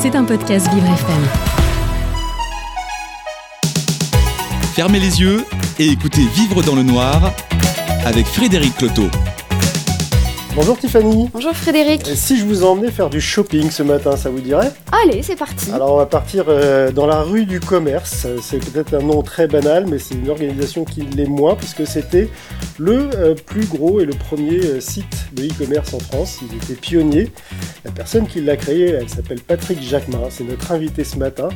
C'est un podcast Vivre FM. Fermez les yeux et écoutez Vivre dans le noir avec Frédéric Cloteau. Bonjour Tiffany. Bonjour Frédéric. Et si je vous emmenais faire du shopping ce matin, ça vous dirait? Allez, c'est parti. Alors on va partir euh, dans la rue du commerce. C'est peut-être un nom très banal, mais c'est une organisation qui l'est moins, puisque c'était le euh, plus gros et le premier euh, site de e-commerce en France. Ils étaient pionniers. La personne qui l'a créé, elle s'appelle Patrick Jacquemin. C'est notre invité ce matin.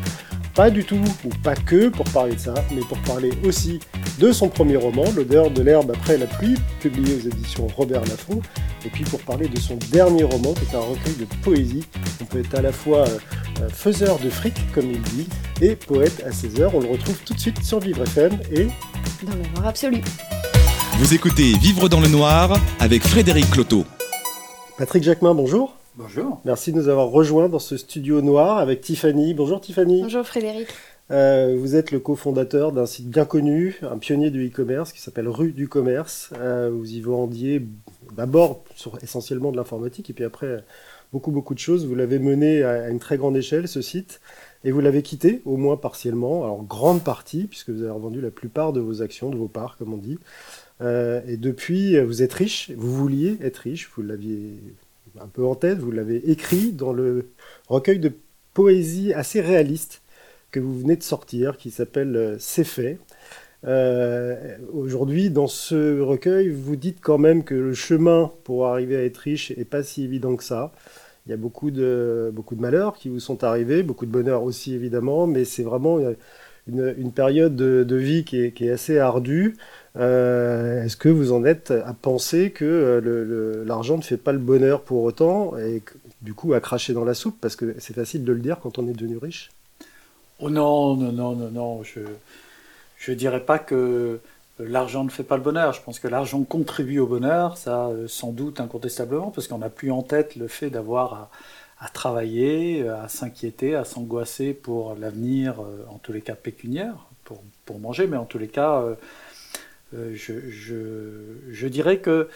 Pas du tout, ou pas que pour parler de ça, mais pour parler aussi de son premier roman, L'odeur de l'herbe après la pluie, publié aux éditions Robert Laffont, et puis pour parler de son dernier roman, qui est un recueil de poésie. On peut être à la fois euh, euh, faiseur de fric, comme il dit, et poète à ses heures. On le retrouve tout de suite sur Vivre FM et... Dans le noir absolu. Vous écoutez Vivre dans le noir avec Frédéric Cloteau. Patrick Jacquemin, bonjour. Bonjour. Merci de nous avoir rejoints dans ce studio noir avec Tiffany. Bonjour Tiffany. Bonjour Frédéric. Euh, vous êtes le cofondateur d'un site bien connu, un pionnier du e-commerce qui s'appelle Rue du Commerce. Euh, vous y vendiez d'abord sur essentiellement de l'informatique et puis après beaucoup beaucoup de choses. Vous l'avez mené à, une très grande échelle ce site et vous l'avez quitté au moins partiellement, alors grande partie puisque vous avez revendu la plupart de vos actions, de vos parts comme on dit. Euh, et depuis, vous êtes riche, vous vouliez être riche, vous l'aviez un peu en tête, vous l'avez écrit dans le recueil de poésie assez réaliste que vous venez de sortir, qui s'appelle euh, C'est fait. Euh, aujourd'hui, dans ce recueil, vous dites quand même que le chemin pour arriver à être riche n'est pas si évident que ça. Il y a beaucoup de, beaucoup de malheurs qui vous sont arrivés, beaucoup de bonheur aussi évidemment, mais c'est vraiment une, période de, vie qui est, assez ardue. Euh, est-ce que vous en êtes à penser que euh, l'argent ne fait pas le bonheur pour autant et du coup à cracher dans la soupe? Parce que c'est facile de le dire quand on est devenu riche. Oh non, non, non, non, non. Je ne dirais pas que l'argent ne fait pas le bonheur. Je pense que l'argent contribue au bonheur, ça euh, sans doute incontestablement, parce qu'on n'a plus en tête le fait d'avoir à, travailler, à s'inquiéter, à s'angoisser pour l'avenir, en tous les cas pécuniaire, pour, pour, manger, mais en tous les cas euh, je, dirais que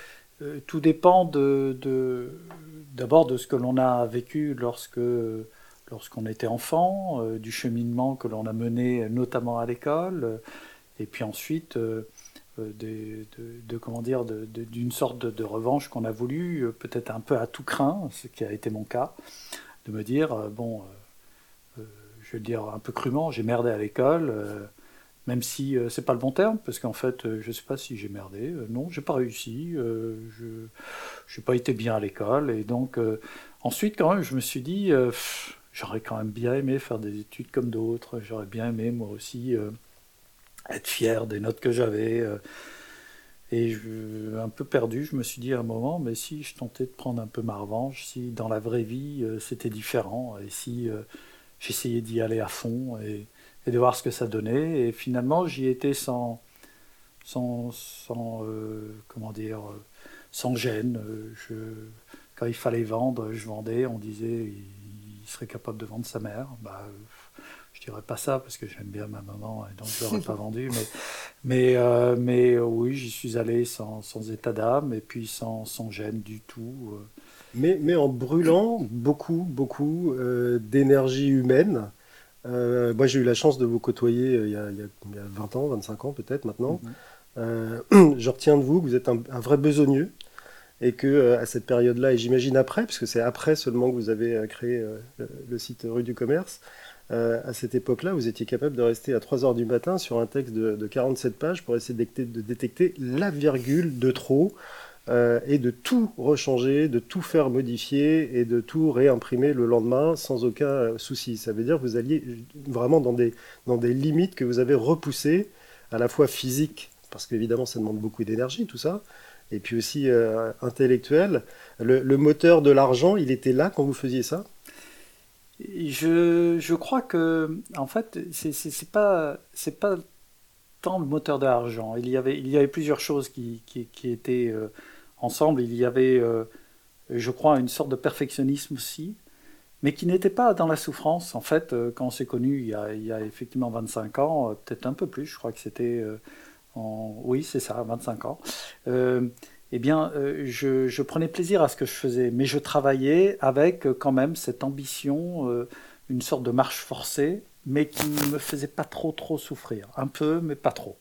euh, tout dépend d'abord de ce que l'on a vécu lorsque lorsqu'on était enfant, euh, du cheminement que l'on a mené notamment à l'école, et puis ensuite de, comment dire d'une sorte de, revanche qu'on a voulu, peut-être un peu à tout craint, ce qui a été mon cas, de me dire bon, je vais dire un peu crûment, j'ai merdé à l'école même si euh, c'est pas le bon terme, parce qu'en fait, euh, je sais pas si j'ai merdé. Euh, non, j'ai pas réussi. je n'ai pas été bien à l'école. Et donc, ensuite, quand même, je me suis dit, j'aurais quand même bien aimé faire des études comme d'autres. J'aurais bien aimé, moi aussi, être fier des notes que j'avais. et un peu perdu, je me suis dit à un moment, mais si je tentais de prendre un peu ma revanche, si dans la vraie vie, c'était différent, et si j'essayais d'y aller à fond. et et de voir ce que ça donnait. Et finalement, j'y étais sans, sans, sans euh, comment dire, euh, sans gêne. Je, quand il fallait vendre, je vendais. On disait il, serait capable de vendre sa mère. Bah, je dirais pas ça parce que j'aime bien ma maman et donc je l'aurais pas vendu. Mais, mais, euh, mais oui, j'y suis allé sans, sans état d'âme et puis sans, sans, gêne du tout. Mais, mais en brûlant beaucoup, beaucoup d'énergie humaine euh, moi, j'ai eu la chance de vous côtoyer euh, il, y a, 20 ans, 25 ans peut-être maintenant. Euh, je retiens de vous que vous êtes un, vrai besogneux et que à cette période-là, et j'imagine après, puisque c'est après seulement que vous avez créé le, site Rue du Commerce, à cette époque-là, vous étiez capable de rester à 3 heures du matin sur un texte de, de 47 pages pour essayer de détecter la virgule de trop euh, et de tout rechanger, de tout faire modifier et de tout réimprimer le lendemain sans aucun euh, souci. Ça veut dire que vous alliez vraiment dans des, dans des limites que vous avez repoussées, à la fois physiques, parce qu'évidemment ça demande beaucoup d'énergie tout ça, et puis aussi euh, intellectuel. Le, moteur de l'argent, il était là quand vous faisiez ça? Je, je crois que, en fait, c'est pas, pas tant le moteur de l'argent. Il y avait, il y avait plusieurs choses qui, qui, qui étaient ensemble, il y avait, euh, je crois, une sorte de perfectionnisme aussi, mais qui n'était pas dans la souffrance. En fait, euh, quand on s'est connu il, il y, a, effectivement 25 ans, euh, peut-être un peu plus, je crois que c'était. Oui, c'est ça, 25 ans. eh bien, je, je, prenais plaisir à ce que je faisais, mais je travaillais avec quand même cette ambition une sorte de marche forcée, mais qui ne me faisait pas trop trop souffrir. Un peu, mais pas trop.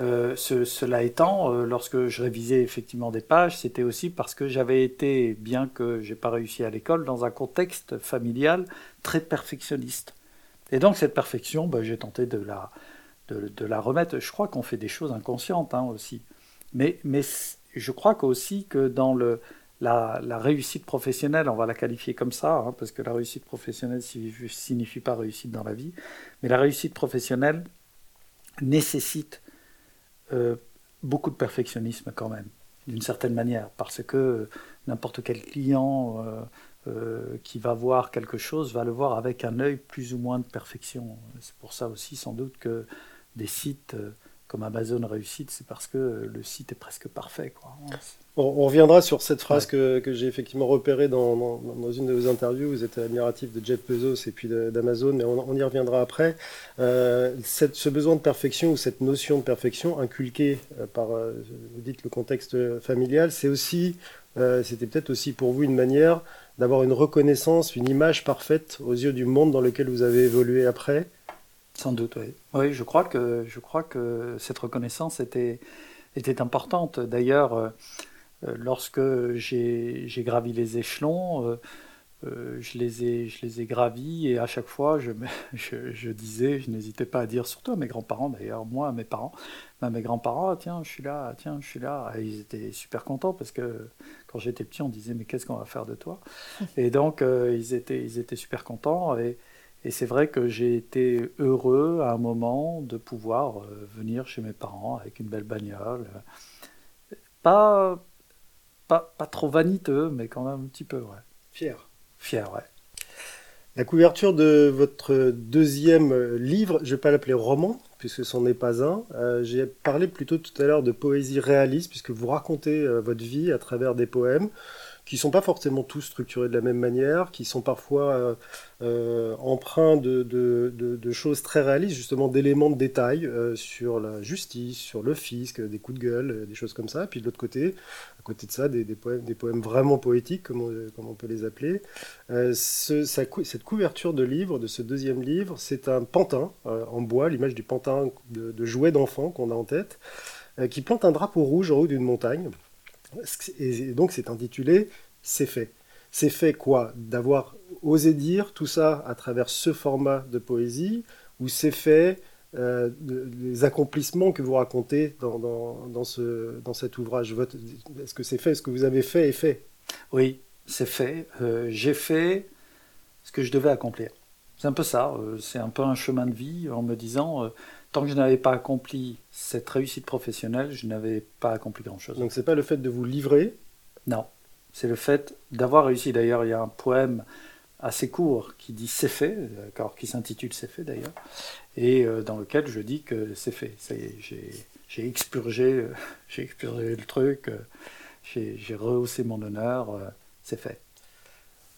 Euh, cela étant, euh, lorsque je révisais effectivement des pages, c'était aussi parce que j'avais été, bien que j'ai pas réussi à l'école, dans un contexte familial très perfectionniste. Et donc cette perfection, bah, j'ai tenté de la, de, la remettre. Je crois qu'on fait des choses inconscientes hein, aussi. Mais, mais je crois aussi que dans le, la, réussite professionnelle, on va la qualifier comme ça, hein, parce que la réussite professionnelle ne signifie pas réussite dans la vie, mais la réussite professionnelle nécessite euh, beaucoup de perfectionnisme quand même, d'une certaine manière, parce que n'importe quel client euh, euh, qui va voir quelque chose va le voir avec un œil plus ou moins de perfection. C'est pour ça aussi sans doute que des sites comme Amazon réussite, c'est parce que le site est presque parfait. Quoi. On, reviendra sur cette phrase que, j'ai effectivement repérée dans, dans, une de vos interviews. Vous êtes admiratif de Jeff Bezos et puis d'Amazon, mais on, y reviendra après. Euh, cette, ce besoin de perfection ou cette notion de perfection inculquée euh, par, euh, vous dites, le contexte familial, c'est aussi, c'était peut-être aussi pour vous une manière d'avoir une reconnaissance, une image parfaite aux yeux du monde dans lequel vous avez évolué après sans doute, oui. Oui, je crois que, je crois que cette reconnaissance était, était importante. D'ailleurs, euh, euh, lorsque j'ai gravi les échelons, euh, je, les ai, je les ai gravis et à chaque fois, je, je, disais, je n'hésitais pas à dire, surtout à mes grands-parents d'ailleurs, moi à mes parents, à mes grands-parents, ah, tiens, je suis là, tiens, je suis là. Et ils étaient super contents parce que quand j'étais petit, on disait, mais qu'est-ce qu'on va faire de toi? Et donc, ils, étaient, ils étaient super contents. Et, et c'est vrai que j'ai été heureux à un moment de pouvoir euh, venir chez mes parents avec une belle bagnole. Pas, pas, pas trop vaniteux, mais quand même un petit peu, ouais. Fier. Fier, ouais. La couverture de votre deuxième livre, je ne vais pas l'appeler roman, puisque ce n'en est pas un. Euh, j'ai parlé plutôt tout à l'heure de poésie réaliste, puisque vous racontez euh, votre vie à travers des poèmes qui sont pas forcément tous structurés de la même manière, qui sont parfois euh, euh, empreints de, choses très réalistes, justement d'éléments de détail euh, sur la justice, sur le fisc, des coups de gueule, des choses comme ça. Puis de l'autre côté, à côté de ça, des, poèmes, vraiment poétiques, comme on, peut les appeler. Ce, cette couverture de livre, de ce deuxième livre, c'est un pantin en bois, l'image du pantin de, de jouet d'enfant qu'on a en tête, qui plante un drapeau rouge en haut d'une montagne. Et donc c'est intitulé C'est fait. C'est fait quoi? D'avoir osé dire tout ça à travers ce format de poésie, ou c'est fait euh, les accomplissements que vous racontez dans, dans, ce, dans cet ouvrage? Est-ce que c'est fait? Ce que vous avez fait est fait? Oui, c'est fait. Euh, j'ai fait ce que je devais accomplir. C'est un peu ça. Euh, c'est un peu un chemin de vie en me disant tant que je n'avais pas accompli cette réussite professionnelle, je n'avais pas accompli grand-chose. Donc c'est pas le fait de vous livrer? Non, c'est le fait d'avoir réussi. D'ailleurs, il y a un poème assez court qui dit c'est fait, qui s'intitule c'est fait d'ailleurs, et euh, dans lequel je dis que c'est fait. Ça y est, j'ai expurgé, euh, j'ai expurgé le truc, euh, j'ai rehaussé mon honneur, c'est fait.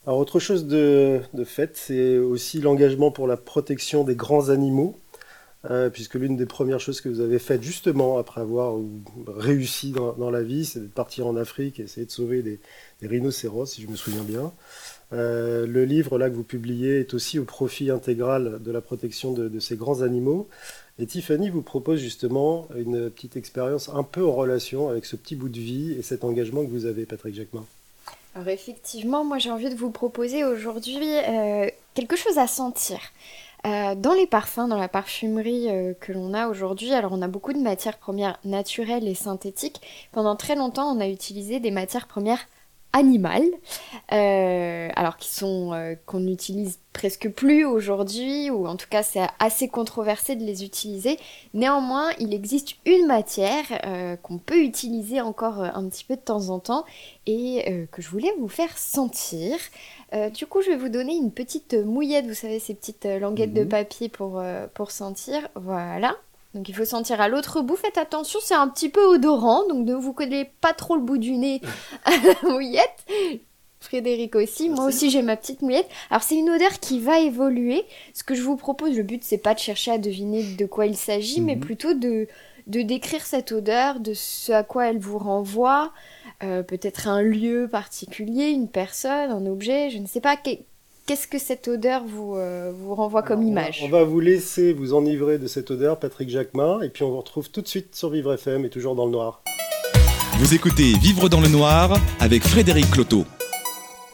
Alors autre chose de, de fait, c'est aussi l'engagement pour la protection des grands animaux. Euh, puisque l'une des premières choses que vous avez faites justement après avoir réussi dans, la vie, c'est de partir en Afrique et essayer de sauver des, rhinocéros, si je me souviens bien. Euh, le livre là que vous publiez est aussi au profit intégral de la protection de, ces grands animaux. Et Tiffany vous propose justement une petite expérience un peu en relation avec ce petit bout de vie et cet engagement que vous avez, Patrick Jacquemin. Alors effectivement, moi j'ai envie de vous proposer aujourd'hui euh, quelque chose à sentir. Euh, dans les parfums, dans la parfumerie euh, que l'on a aujourd'hui, alors on a beaucoup de matières premières naturelles et synthétiques. Pendant très longtemps, on a utilisé des matières premières animales, euh, alors qui sont qu'on n'utilise presque plus aujourd'hui, ou en tout cas c'est assez controversé de les utiliser. Néanmoins, il existe une matière qu'on peut utiliser encore un petit peu de temps en temps et que je voulais vous faire sentir. Euh, du coup, je vais vous donner une petite mouillette, vous savez, ces petites euh, languettes de mhm. papier pour, euh, pour sentir. Voilà. Donc il faut sentir à l'autre bout. Faites attention, c'est un petit peu odorant, donc ne vous collez pas trop le bout du nez à la mouillette. Frédéric aussi, moi aussi j'ai ma petite mouillette. Alors c'est une odeur qui va évoluer. Ce que je vous propose, le but c'est pas de chercher à deviner de quoi il s'agit, mais mhm. plutôt de, de décrire cette odeur, de ce à quoi elle vous renvoie, euh, peut-être un lieu particulier, une personne, un objet, je ne sais pas. Qu'est-ce que cette odeur vous, euh, vous renvoie comme image on va, vous laisser vous enivrer de cette odeur, Patrick Jacquemin, et puis on vous retrouve tout de suite sur Vivre FM et toujours dans le noir. Vous écoutez Vivre dans le noir avec Frédéric Cloteau.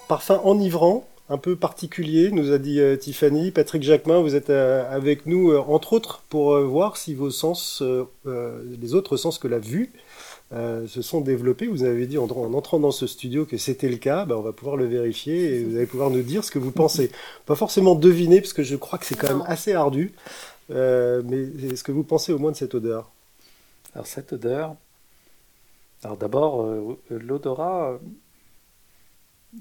Parfum enivrant, un peu particulier, nous a dit euh, Tiffany. Patrick Jacquemin, vous êtes euh, avec nous, entre autres, pour voir si vos sens, les autres sens que la vue, euh, se sont développés. Vous avez dit en, entrant dans ce studio que c'était le cas. Ben, on va pouvoir le vérifier et vous allez pouvoir nous dire ce que vous pensez. Pas forcément deviner, parce que je crois que c'est quand même assez ardu. Euh, mais est-ce que vous pensez au moins de cette odeur? Alors cette odeur, alors d'abord, euh, l'odorat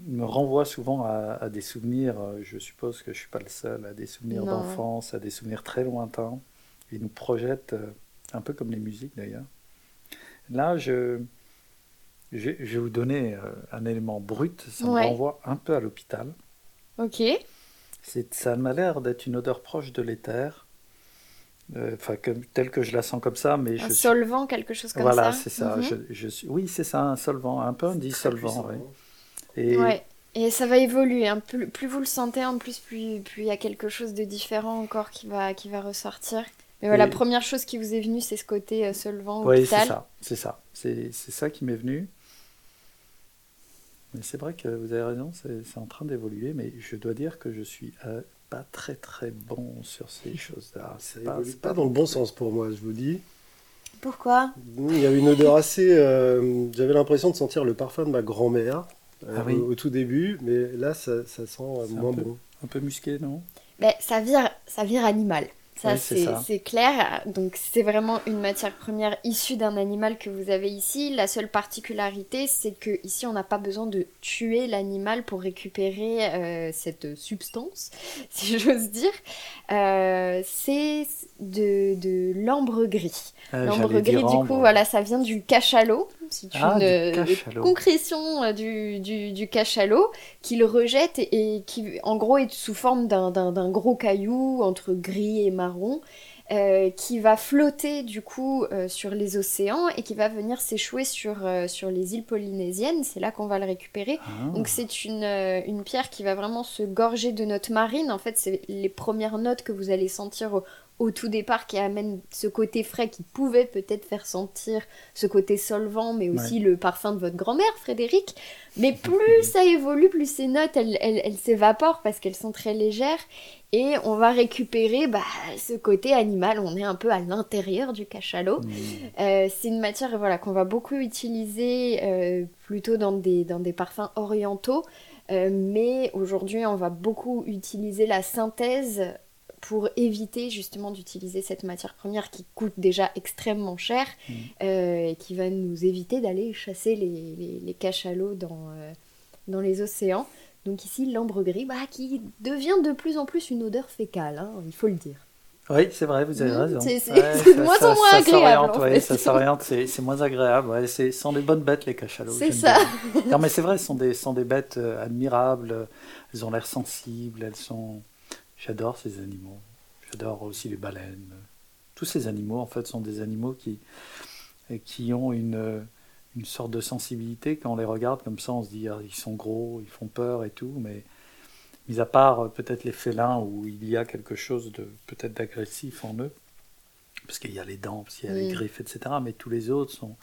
me renvoie souvent à, des souvenirs, je suppose que je ne suis pas le seul, à des souvenirs d'enfance, à des souvenirs très lointains. Il nous projette, un peu comme les musiques d'ailleurs, Là, je, je, vais vous donner euh, un élément brut. Ça me renvoie un peu à l'hôpital. Ok. Ça m'a l'air d'être une odeur proche de l'éther. Euh, enfin, telle que je la sens comme ça, mais un solvant, quelque chose comme ça. Voilà, c'est ça. Mhm. je, suis... Oui, c'est ça, un solvant, un peu un dissolvant. Oui. Et... Ouais. Et ça va évoluer. Hein. Plus, plus, vous le sentez, en plus, plus, plus il y a quelque chose de différent encore qui va, qui va ressortir. Mais voilà, la première chose qui vous est venue, c'est ce côté euh, solvant Oui, c'est ça, c'est ça. C'est ça qui m'est venu. Mais c'est vrai que vous avez raison, c'est en train d'évoluer, mais je dois dire que je suis euh, pas très très bon sur ces choses-là. C'est pas, pas, dans le bon sens pour moi, je vous dis. Pourquoi? Il y avait une odeur assez. Euh, j'avais l'impression de sentir le parfum de ma grand-mère ah au, tout début, mais là ça, ça sent moins bon. Un peu musqué, non? Ben, ça, vire, ça vire animal. Ça, c'est clair. Donc, c'est vraiment une matière première issue d'un animal que vous avez ici. La seule particularité, c'est que ici, on n'a pas besoin de tuer l'animal pour récupérer euh, cette substance, si j'ose dire. Euh, c'est de, de l'ambre gris. Euh, l'ambre gris, du coup, voilà, ça vient du cachalot. C'est ah, une concrétion du, du, du, cachalot qu'il rejette et, qui, en gros, est sous forme d'un gros caillou entre gris et marron. Euh, qui va flotter du coup euh, sur les océans et qui va venir s'échouer sur, euh, sur les îles polynésiennes. C'est là qu'on va le récupérer. Ah. Donc c'est une, une, pierre qui va vraiment se gorger de notes marines. En fait, c'est les premières notes que vous allez sentir au, au tout départ qui amène ce côté frais qui pouvait peut-être faire sentir ce côté solvant, mais aussi le parfum de votre grand-mère, Frédéric. Mais plus ça évolue, plus ces notes, elles, elles, s'évaporent parce qu'elles sont très légères. Et on va récupérer bah, ce côté animal. On est un peu à l'intérieur du cachalot. Mmh. Euh, c'est une matière voilà, qu'on va beaucoup utiliser euh, plutôt dans des, dans des parfums orientaux. Euh, mais aujourd'hui, on va beaucoup utiliser la synthèse pour éviter justement d'utiliser cette matière première qui coûte déjà extrêmement cher mm. euh, et qui va nous éviter d'aller chasser les, les, cachalots dans, euh, dans les océans. Donc ici, l'ambre gris, bah, qui devient de plus en plus une odeur fécale, hein, il faut le dire. Oui, c'est vrai, vous avez mm. raison. C'est de moins en moins agréable. En ça s'oriente, c'est moins agréable. Ouais, ce sont des bonnes bêtes, les cachalots. C'est ça. non, mais c'est vrai, ce sont des, sont des bêtes euh, admirables. Elles ont l'air sensibles, elles sont J'adore ces animaux. J'adore aussi les baleines. Tous ces animaux, en fait, sont des animaux qui, qui ont une, une sorte de sensibilité. Quand on les regarde comme ça, on se dit, ah, ils sont gros, ils font peur et tout. Mais mis à part euh, peut-être les félins où il y a quelque chose de peut-être d'agressif en eux, parce qu'il y a les dents, parce qu'il y a les griffes, etc. Mais tous les autres sont,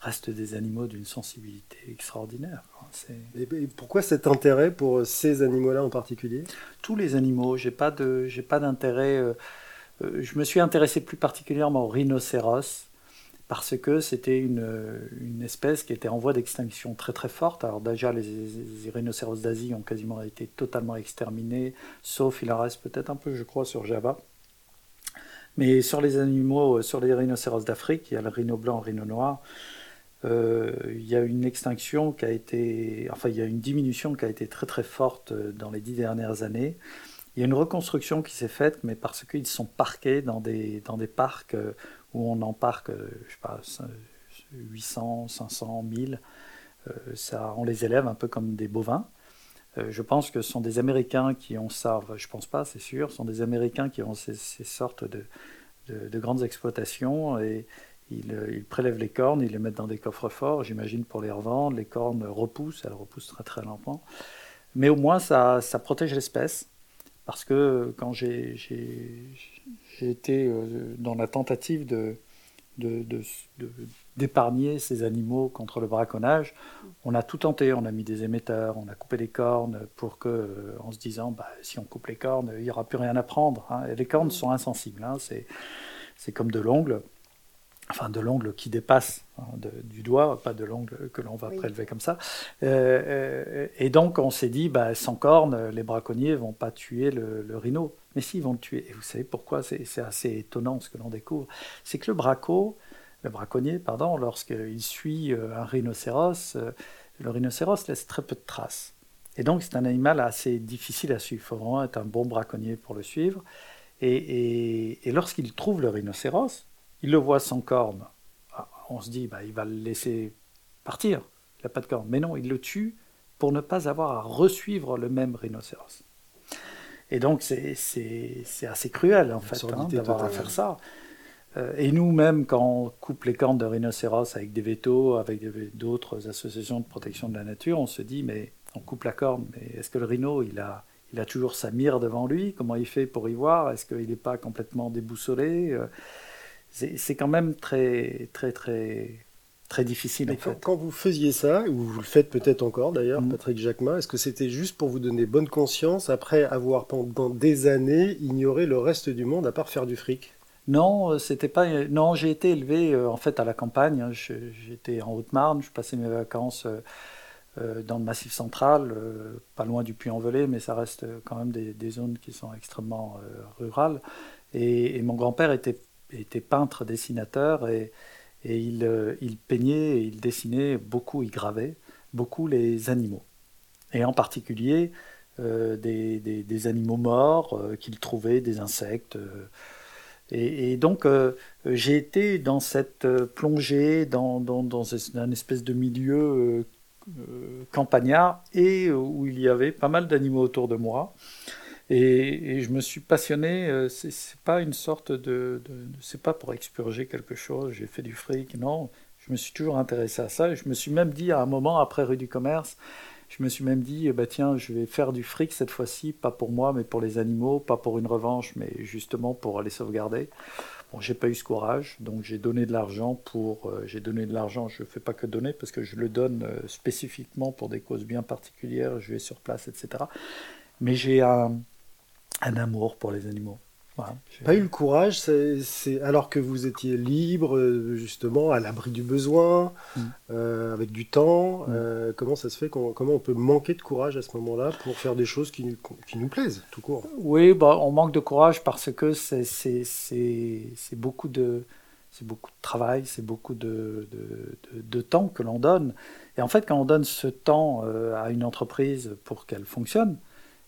restent des animaux d'une sensibilité extraordinaire. Et pourquoi cet intérêt pour ces animaux-là en particulier? Tous les animaux, j'ai pas de, j'ai pas d'intérêt. Euh, euh, je me suis intéressé plus particulièrement aux rhinocéros parce que c'était une, une, espèce qui était en voie d'extinction très très forte. Alors déjà, les, les rhinocéros d'Asie ont quasiment été totalement exterminés, sauf il en reste peut-être un peu, je crois, sur Java. Mais sur les animaux, sur les rhinocéros d'Afrique, il y a le rhino blanc, le rhino noir. Euh, il y a une extinction qui a été, enfin il y a une diminution qui a été très très forte euh, dans les dix dernières années. Il y a une reconstruction qui s'est faite, mais parce qu'ils sont parqués dans des, dans des parcs euh, où on en parque, je sais pas, 800, 500, 1000. Ça, on les élève un peu comme des bovins. je pense que ce sont des Américains qui ont ça, je pense pas, c'est sûr, ce sont des Américains qui ont ces, sortes de, de, de, grandes exploitations et, euh, ils, prélèvent les cornes, ils les mettent dans des coffres forts, j'imagine pour les revendre. Les cornes repoussent, elles repoussent très très lentement. mais au moins ça, protège l'espèce. Parce que quand j'ai été dans la tentative de, d'épargner ces animaux contre le braconnage. On a tout tenté, on a mis des émetteurs, on a coupé les cornes pour que, en se disant, bah, si on coupe les cornes, il n'y aura plus rien à prendre. Hein. les cornes sont insensibles, hein. c'est comme de l'ongle enfin de l'ongle qui dépasse hein, du doigt, pas de l'ongle que l'on va prélever comme ça. Euh, euh, et donc on s'est dit, bah, sans cornes, les braconniers vont pas tuer le, rhino. Mais si, ils vont le tuer. Et vous savez pourquoi C'est assez étonnant ce que l'on découvre. C'est que le braco, le braconnier, pardon, lorsqu'il suit euh, un rhinocéros, le rhinocéros laisse très peu de traces. Et donc c'est un animal assez difficile à suivre. Il faut vraiment être un bon braconnier pour le suivre. et lorsqu'il trouve le rhinocéros, il le voit sans corne. Ah, on se dit, bah, il va le laisser partir, il n'a pas de corne. Mais non, il le tue pour ne pas avoir à resuivre le même rhinocéros. Et donc c'est assez cruel en fait hein, d'avoir à faire ça. Euh, et nous-mêmes, quand on coupe les cornes de rhinocéros avec des vétos, avec d'autres associations de protection de la nature, on se dit, mais on coupe la corne, mais est-ce que le rhino, il a, il a toujours sa mire devant lui? Comment il fait pour y voir? Est-ce qu'il n'est pas complètement déboussolé? Euh, c'est quand même très, très, très, très difficile. En fait. quand, vous faisiez ça, ou vous le faites peut-être encore d'ailleurs, mm. Patrick Jacquemin, est-ce que c'était juste pour vous donner bonne conscience après avoir pendant des années ignoré le reste du monde à part faire du fric? Non, euh, c'était pas. Non, j'ai été élevé euh, en fait à la campagne. Hein. J'étais en Haute-Marne. Je passais mes vacances euh, dans le Massif central, pas loin du Puy-en-Velay, mais ça reste quand même des, zones qui sont extrêmement rurales. et mon grand-père était était peintre, dessinateur, et, il, euh, il, peignait, il dessinait beaucoup, il gravait beaucoup les animaux. Et en particulier euh, des, animaux morts euh, qu'il trouvait, des insectes. Et, donc j'ai été dans cette plongée, dans, dans, un espèce de milieu campagnard, et où il y avait pas mal d'animaux autour de moi. Et, je me suis passionné, euh, c'est pas une sorte de, c'est pas pour expurger quelque chose, j'ai fait du fric, non, je me suis toujours intéressé à ça. je me suis même dit à un moment, après rue du commerce, je me suis même dit, bah tiens, je vais faire du fric cette fois-ci, pas pour moi, mais pour les animaux, pas pour une revanche, mais justement pour les sauvegarder. Bon, j'ai pas eu ce courage, donc j'ai donné de l'argent pour, euh, j'ai donné de l'argent, je fais pas que donner parce que je le donne euh, spécifiquement pour des causes bien particulières, je vais sur place, etc. Mais j'ai un, un amour pour les animaux. Pas eu le courage, c'est alors que vous étiez libre, euh, justement, à l'abri du besoin, mm. euh, avec du temps. Mm. Euh, comment ça se fait Comment on peut manquer de courage à ce moment-là pour faire des choses qui, qui, nous plaisent, tout court? Oui, bah, on manque de courage parce que c'est beaucoup de c'est beaucoup de travail, c'est beaucoup de, de, de, temps que l'on donne. Et en fait, quand on donne ce temps à une entreprise pour qu'elle fonctionne,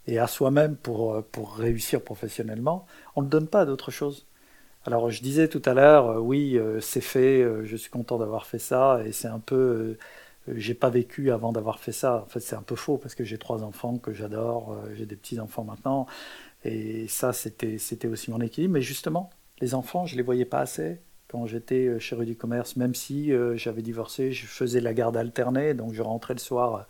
et à soi-même pour, euh, pour réussir professionnellement, on ne donne pas d'autre chose. Alors je disais tout à l'heure, euh, oui, euh, c'est fait, je suis content d'avoir fait ça, et c'est un peu, j'ai pas vécu avant d'avoir fait ça. En fait, c'est un peu faux parce que j'ai trois enfants que j'adore, j'ai des petits enfants maintenant, et ça c'était c'était aussi mon équilibre. Mais justement, les enfants, je les voyais pas assez quand j'étais chez Rue du Commerce, même si j'avais divorcé, je faisais la garde alternée, donc je rentrais le soir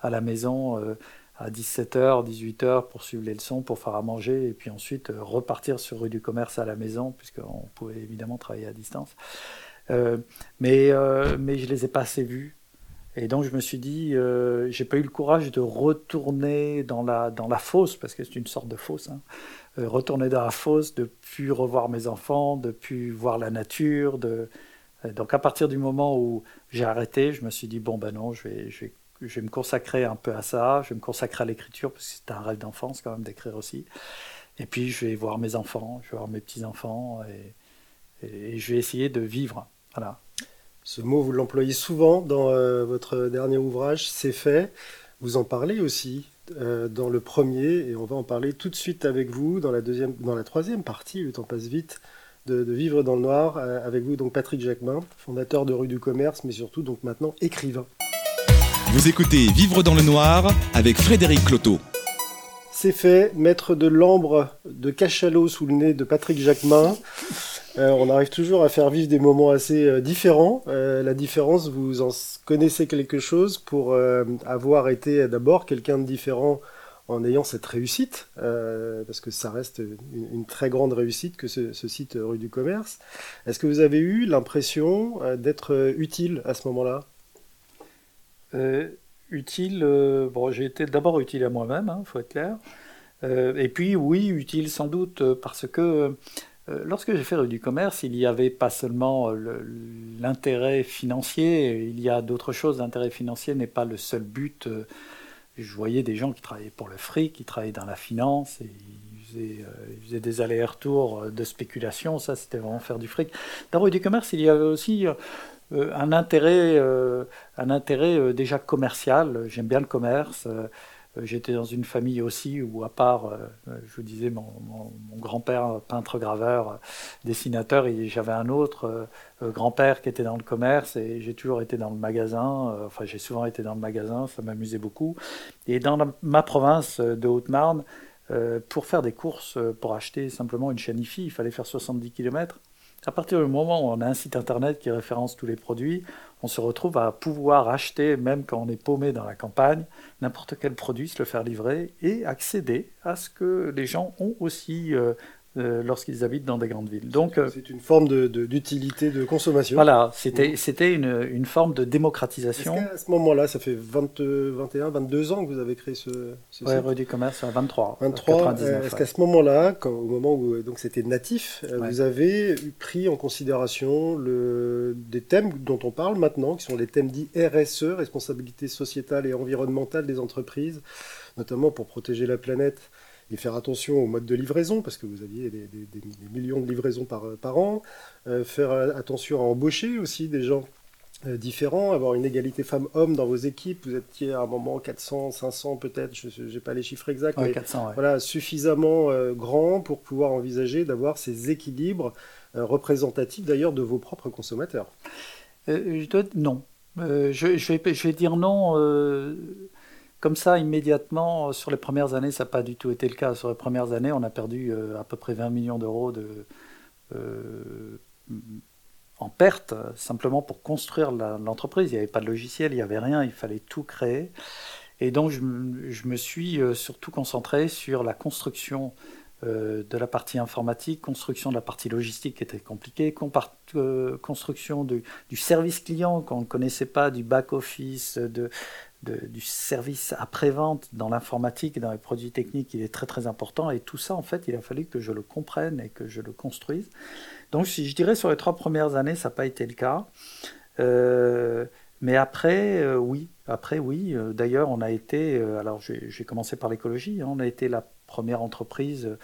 à la maison à 17h, 18h pour suivre les leçons, pour faire à manger, et puis ensuite euh, repartir sur rue du commerce à la maison, puisqu'on pouvait évidemment travailler à distance. Euh, mais, euh, mais je les ai pas assez vus. Et donc je me suis dit, euh, j'ai pas eu le courage de retourner dans la, dans la fosse, parce que c'est une sorte de fosse, hein. retourner dans la fosse, de plus revoir mes enfants, de plus voir la nature. Donc à partir du moment où j'ai arrêté, je me suis dit, bon ben non, je je vais je vais me consacrer un peu à ça, je vais me consacrer à l'écriture, parce que c'est un rêve d'enfance quand même d'écrire aussi. Et puis je vais voir mes enfants, je vais voir mes petits-enfants, et, je vais essayer de vivre. Voilà. Ce mot, vous l'employez souvent dans euh, votre dernier ouvrage, C'est fait. Vous en parlez aussi euh, dans le premier, et on va en parler tout de suite avec vous dans la, deuxième, dans la troisième partie, le temps passe vite, de, Vivre dans le Noir, euh, avec vous donc Patrick Jacquemin, fondateur de Rue du Commerce, mais surtout donc maintenant écrivain. Vous écoutez Vivre dans le Noir avec Frédéric Cloteau. C'est fait, mettre de l'ambre de cachalot sous le nez de Patrick Jacquemin. on arrive toujours à faire vivre des moments assez différents. la différence, vous en connaissez quelque chose pour avoir été d'abord quelqu'un de différent en ayant cette réussite, parce que ça reste une, très grande réussite que ce, site rue du commerce. Est-ce que vous avez eu l'impression d'être utile à ce moment-là? Utile, bon, j'ai été d'abord utile à moi-même, il hein, faut être clair. Euh, et puis oui, utile sans doute euh, parce que euh, lorsque j'ai fait du commerce, il n'y avait pas seulement l'intérêt financier, il y a d'autres choses. L'intérêt financier n'est pas le seul but. Je voyais des gens qui travaillaient pour le fric, qui travaillaient dans la finance, et ils faisaient, des allers-retours de spéculation. Ça, c'était vraiment faire du fric. Dans rue du commerce, il y avait aussi un intérêt, un intérêt déjà commercial. J'aime bien le commerce. Euh, j'étais dans une famille aussi où, à part, euh, je vous disais, mon, grand-père, peintre, graveur, dessinateur, j'avais un autre euh, grand-père qui était dans le commerce, et j'ai toujours été dans le magasin, enfin j'ai souvent été dans le magasin, ça m'amusait beaucoup. Et dans ma province de Haute-Marne, pour faire des courses, pour acheter simplement une chaîne il fallait faire 70 km. À partir du moment où on a un site internet qui référence tous les produits, on se retrouve à pouvoir acheter, même quand on est paumé dans la campagne, n'importe quel produit, se le faire livrer et accéder à ce que les gens ont aussi euh, euh, lorsqu'ils habitent dans des grandes villes. Donc, euh, c'est une forme d'utilité de, de, consommation. Voilà, c'était une, une, forme de démocratisation. à ce moment-là, ça fait 20, 21, 22 ans que vous avez créé ce, ce ouais, site du commerce, 23. 23. Est-ce qu'à ce moment-là, au moment où donc c'était natif, vous avez pris en considération le, des thèmes dont on parle maintenant, qui sont les thèmes dits RSE, responsabilité sociétale et environnementale des entreprises, notamment pour protéger la planète et faire attention au mode de livraison, parce que vous aviez des, millions de livraisons par, par an, euh, faire attention à embaucher aussi des gens euh, différents, avoir une égalité femmes-hommes dans vos équipes. Vous étiez à un moment 400, 500 peut-être, je n'ai pas les chiffres exacts, mais voilà, suffisamment euh, grand pour pouvoir envisager d'avoir ces équilibres représentatifs d'ailleurs de vos propres consommateurs. je dois, non. Je, je, vais, je, vais, dire non comme ça, immédiatement, sur les premières années, ça n'a pas du tout été le cas. Sur les premières années, on a perdu euh, à peu près 20 millions d'euros de, euh, en perte, simplement pour construire l'entreprise. Il n'y avait pas de logiciel, il n'y avait rien, il fallait tout créer. Et donc, je, me suis euh, surtout concentré sur la construction de la partie informatique, construction de la partie logistique qui était compliquée, construction du, service client qu'on ne connaissait pas, du back-office, du service après-vente dans l'informatique dans les produits techniques, il est très très important. Et tout ça, en fait, il a fallu que je le comprenne et que je le construise. Donc, si je dirais sur les trois premières années, ça n'a pas été le cas. Euh, mais après, euh, oui. Après, oui. Euh, d'ailleurs, on a été. alors, j'ai commencé par l'écologie. Hein. on a été la première entreprise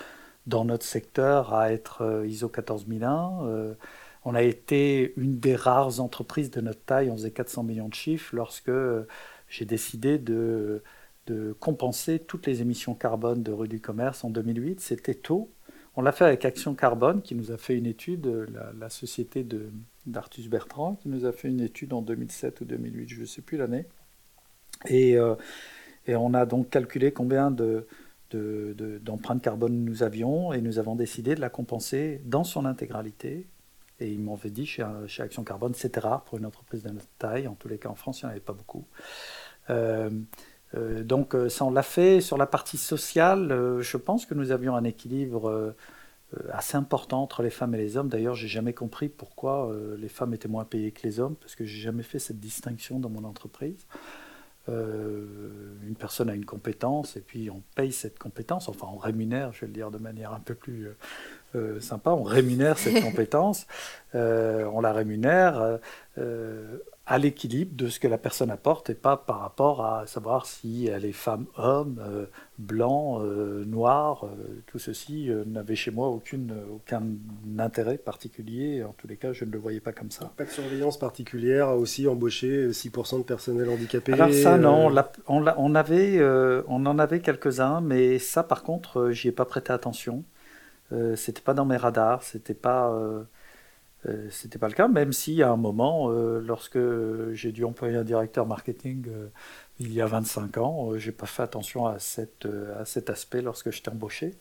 dans notre secteur à être ISO 14001. on a été une des rares entreprises de notre taille. On faisait 400 millions de chiffres lorsque j'ai décidé de, de, compenser toutes les émissions carbone de rue du commerce en 2008. C'était tôt. On l'a fait avec Action Carbone, qui nous a fait une étude, la, la société d'Artus Bertrand, qui nous a fait une étude en 2007 ou 2008, je ne sais plus l'année. Et, euh, et, on a donc calculé combien de, d'empreintes de, carbone nous avions, et nous avons décidé de la compenser dans son intégralité. Et ils m'ont dit chez, chez Action Carbone, c'était rare pour une entreprise de notre taille, en tous les cas en France, il n'y en avait pas beaucoup. Euh, euh, donc euh, ça, on l'a fait. Sur la partie sociale, je pense que nous avions un équilibre assez important entre les femmes et les hommes. D'ailleurs, j'ai jamais compris pourquoi les femmes étaient moins payées que les hommes, parce que j'ai jamais fait cette distinction dans mon entreprise. Une personne a une compétence et puis on paye cette compétence, enfin on rémunère, je vais le dire de manière un peu plus sympa, on rémunère cette compétence, on la rémunère à l'équilibre de ce que la personne apporte et pas par rapport à savoir si elle est femme, homme, euh, blanc, euh, noir. Euh, tout ceci n'avait chez moi aucune, aucun intérêt particulier. En tous les cas, je ne le voyais pas comme ça. Pas de surveillance particulière, aussi embauché 6% de personnel handicapé Alors ça, non. On, on, avait, on en avait quelques-uns, mais ça, par contre, j'y ai pas prêté attention. c'était pas dans mes radars, c'était pas... Euh, c'était pas le cas, même si à un moment, euh, lorsque j'ai dû employer un directeur marketing euh, il y a 25 ans, j'ai pas fait attention à, cette, à cet aspect lorsque j'étais embauché.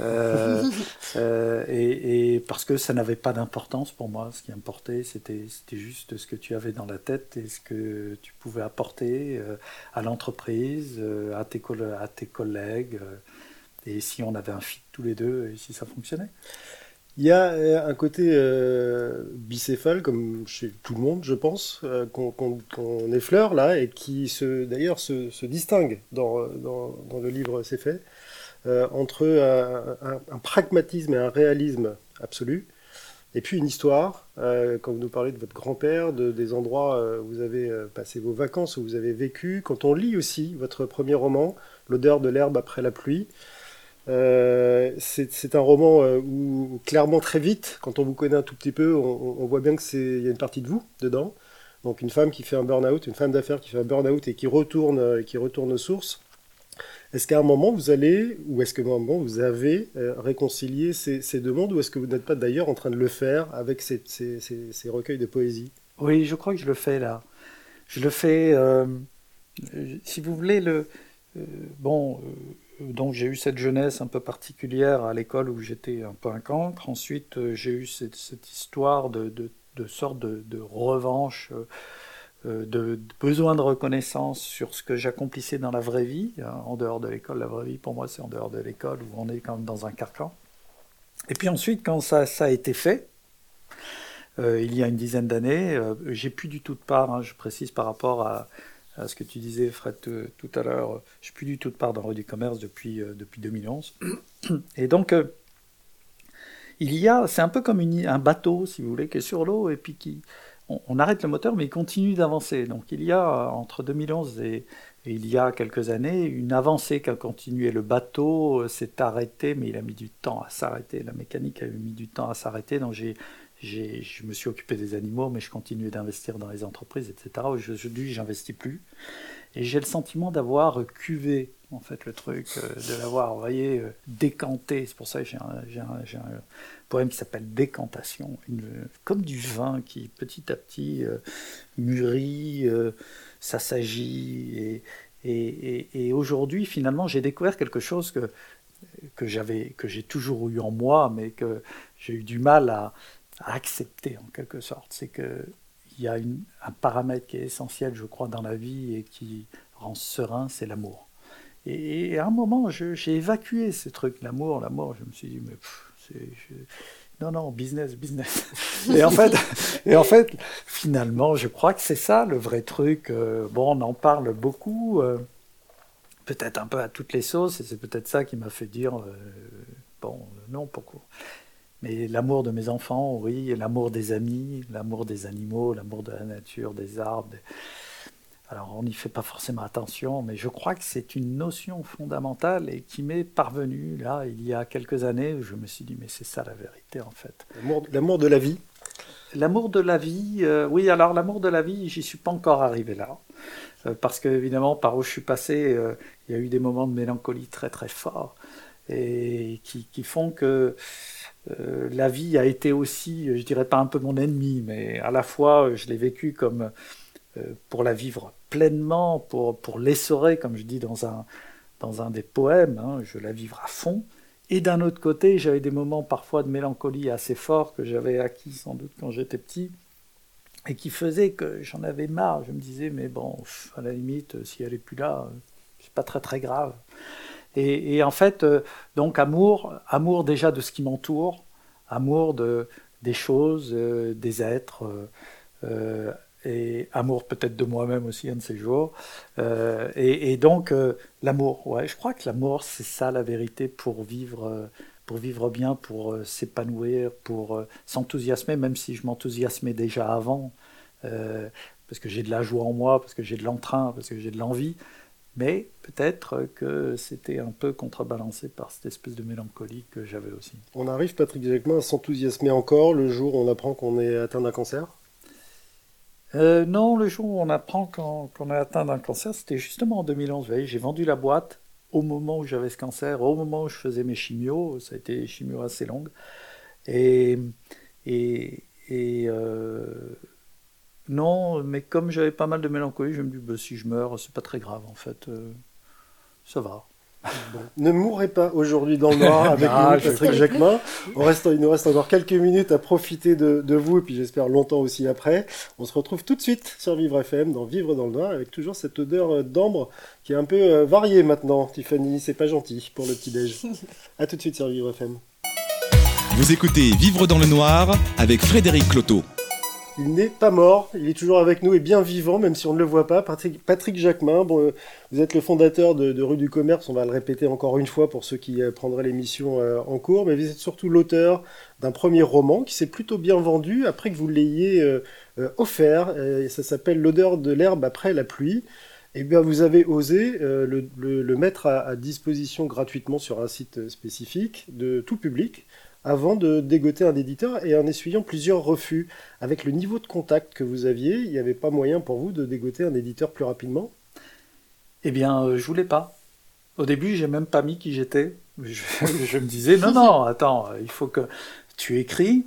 Euh, euh, et, parce que ça n'avait pas d'importance pour moi. Ce qui importait, c'était juste ce que tu avais dans la tête et ce que tu pouvais apporter euh, à l'entreprise, à, tes à tes collègues. et si on avait un fit tous les deux et si ça fonctionnait. Il y a un côté bicéphale, comme chez tout le monde, je pense, qu'on effleure là, et qui d'ailleurs se, distingue dans, le livre C'est fait. Euh, entre un, pragmatisme et un réalisme absolu, et puis une histoire, euh, quand vous nous parlez de votre grand-père, de, des endroits euh, où vous avez passé vos vacances, où vous avez vécu, quand on lit aussi votre premier roman, L'odeur de l'herbe après la pluie, c'est un roman où clairement très vite, quand on vous connaît un tout petit peu, on, voit bien qu'il y a une partie de vous dedans. Donc une femme qui fait un burn-out, une femme d'affaires qui fait un burn-out et qui retourne, qui retourne aux sources. Est-ce qu'à un moment vous allez, ou est-ce moment vous avez euh, réconcilié ces, deux mondes, ou est-ce que vous n'êtes pas d'ailleurs en train de le faire avec ces, recueils de poésie? Oui, je crois que je le fais là. Je le fais, euh, si vous voulez, le, euh, bon, donc j'ai eu cette jeunesse un peu particulière à l'école où j'étais un peu un cancre. Ensuite, j'ai eu cette, histoire de, sorte de, revanche euh, de, besoin de reconnaissance sur ce que j'accomplissais dans la vraie vie, hein, en dehors de l'école. La vraie vie, pour moi, c'est en dehors de l'école, où on est quand même dans un carcan. Et puis ensuite, quand ça, a été fait, euh, il y a une dizaine d'années, euh, j'ai plus du tout de part, hein, je précise par rapport à, ce que tu disais, Fred, tout à l'heure, j'ai plus du tout de part dans Rue du Commerce depuis, depuis 2011. Et donc, il y a, c'est un peu comme un bateau, si vous voulez, qui est sur l'eau et puis qui, on, arrête le moteur, mais il continue d'avancer. Donc il y a, entre 2011 et, il y a quelques années, une avancée qui a continué. Le bateau euh, s'est arrêté, mais il a mis du temps à s'arrêter. La mécanique a mis du temps à s'arrêter. Donc j'ai, je me suis occupé des animaux, mais je continuais d'investir dans les entreprises, etc. Aujourd'hui, j'investis plus. Et j'ai le sentiment d'avoir cuvé en fait le truc, euh, de l'avoir, vous voyez, euh, décanté. C'est pour ça que j'ai un, un, poème qui s'appelle Décantation, comme du vin qui petit à petit euh, mûrit, s'assagit. Et, et, et, aujourd'hui, finalement, j'ai découvert quelque chose que, que j'avais, que j'ai toujours eu en moi, mais que j'ai eu du mal à, à accepter en quelque sorte. C'est que il y a un paramètre qui est essentiel, je crois, dans la vie et qui rend serein, c'est l'amour. Et, à un moment, j'ai évacué ce truc, l'amour, l'amour. Je me suis dit, mais. Non, non, business, business. Et en fait, et en fait finalement, je crois que c'est ça le vrai truc. Euh, bon, on en parle beaucoup, euh, peut-être un peu à toutes les sauces, et c'est peut-être ça qui m'a fait dire, euh, bon, non, pourquoi? Mais l'amour de mes enfants, oui, l'amour des amis, l'amour des animaux, l'amour de la nature, des arbres. Alors on n'y fait pas forcément attention, mais je crois que c'est une notion fondamentale et qui m'est parvenue là il y a quelques années où je me suis dit mais c'est ça la vérité en fait. L'amour de la vie. L'amour de la vie, euh, oui alors l'amour de la vie, j'y suis pas encore arrivé là. Euh, parce que évidemment par où je suis passé, euh, il y a eu des moments de mélancolie très très forts et qui, qui font que euh, la vie a été aussi, je dirais pas un peu mon ennemi, mais à la fois je l'ai vécu comme euh, pour la vivre pleinement, pour, l'essorer, comme je dis dans un, dans un des poèmes, hein, je la vivre à fond. Et d'un autre côté, j'avais des moments parfois de mélancolie assez forts que j'avais acquis sans doute quand j'étais petit et qui faisaient que j'en avais marre. Je me disais, mais bon, à la limite, si elle est plus là, c'est pas très très grave. Et, en fait, euh, donc amour, amour déjà de ce qui m'entoure, amour de, des choses, euh, des êtres, euh, et amour peut-être de moi-même aussi un de ces jours. Et, donc l'amour, ouais, je crois que l'amour c'est ça la vérité pour vivre, pour vivre bien, pour s'épanouir, pour s'enthousiasmer, même si je m'enthousiasmais déjà avant, parce que j'ai de la joie en moi, parce que j'ai de l'entrain, parce que j'ai de l'envie mais peut-être que c'était un peu contrebalancé par cette espèce de mélancolie que j'avais aussi. On arrive, Patrick Jacquemin, à s'enthousiasmer encore le jour où on apprend qu'on est atteint d'un cancer? Euh, Non, le jour où on apprend qu'on est atteint d'un cancer, c'était justement en 2011. J'ai vendu la boîte au moment où j'avais ce cancer, au moment où je faisais mes chimios. Ça a été des chimios assez longues. Et, et, et euh, non, mais comme j'avais pas mal de mélancolie, je me dis, bah, si je meurs, c'est pas très grave en fait. Euh, ça va. Ne mourrez pas aujourd'hui dans le noir avec Ah, nous, Patrick Jacquemin. On reste, il nous reste encore quelques minutes à profiter de, de vous et puis j'espère longtemps aussi après. On se retrouve tout de suite sur Vivre FM dans Vivre dans le noir avec toujours cette odeur euh, d'ambre qui est un peu euh, variée maintenant. Tiffany, c'est pas gentil pour le petit-déj. à tout de suite sur Vivre FM. Vous écoutez Vivre dans le noir avec Frédéric Cloteau. Il n'est pas mort, il est toujours avec nous et bien vivant, même si on ne le voit pas. Patrick, Jacquemin, bon, euh, vous êtes le fondateur de, Rue du Commerce, on va le répéter encore une fois pour ceux qui euh, prendraient l'émission euh, en cours, mais vous êtes surtout l'auteur d'un premier roman qui s'est plutôt bien vendu après que vous l'ayez euh, offert. Et ça s'appelle L'odeur de l'herbe après la pluie. Et bien, vous avez osé le, le, mettre à, à disposition gratuitement sur un site spécifique de tout public avant de dégoter un éditeur et en essuyant plusieurs refus. Avec le niveau de contact que vous aviez, il n'y avait pas moyen pour vous de dégoter un éditeur plus rapidement? Eh bien, euh, je voulais pas. Au début, j'ai même pas mis qui j'étais. Je, je, me disais, non, non, attends, il faut que tu écris,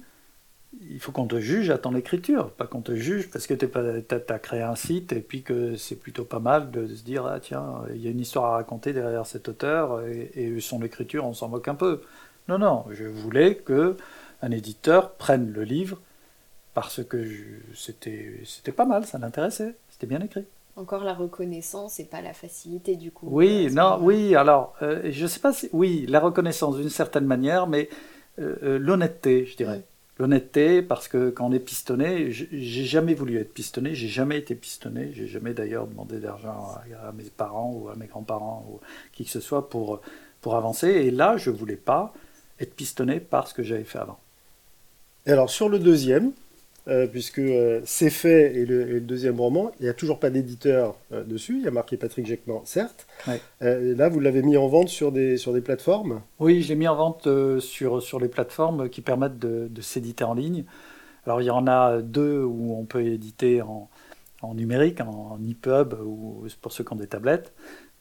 il faut qu'on te juge à ton écriture, pas qu'on te juge parce que tu as, créé un site et puis que c'est plutôt pas mal de se dire, ah tiens, il y a une histoire à raconter derrière cet auteur et, et son écriture, on s'en moque un peu. Non, non, je voulais que un éditeur prenne le livre parce que c'était pas mal, ça l'intéressait, c'était bien écrit. Encore la reconnaissance et pas la facilité du coup. Oui, non, oui. Alors, euh, je sais pas si oui, la reconnaissance d'une certaine manière, mais euh, l'honnêteté, je dirais. Oui. L'honnêteté, parce que quand on est pistonné, j'ai jamais voulu être pistonné, j'ai jamais été pistonné, j'ai jamais d'ailleurs demandé d'argent à, mes parents ou à mes grands-parents ou qui que ce soit pour pour avancer. Et là, je voulais pas être pistonné par ce que j'avais fait avant. Et alors sur le deuxième, euh, puisque euh, c'est fait et le, et le, deuxième roman, il n'y a toujours pas d'éditeur euh, dessus, il y a marqué Patrick Jacquemin, certes. Ouais. là, vous l'avez mis en vente sur des, sur des plateformes? Oui, je l'ai mis en vente sur, sur les plateformes qui permettent de, de s'éditer en ligne. Alors il y en a deux où on peut éditer en, en numérique, en, en EPUB, ou pour ceux qui ont des tablettes.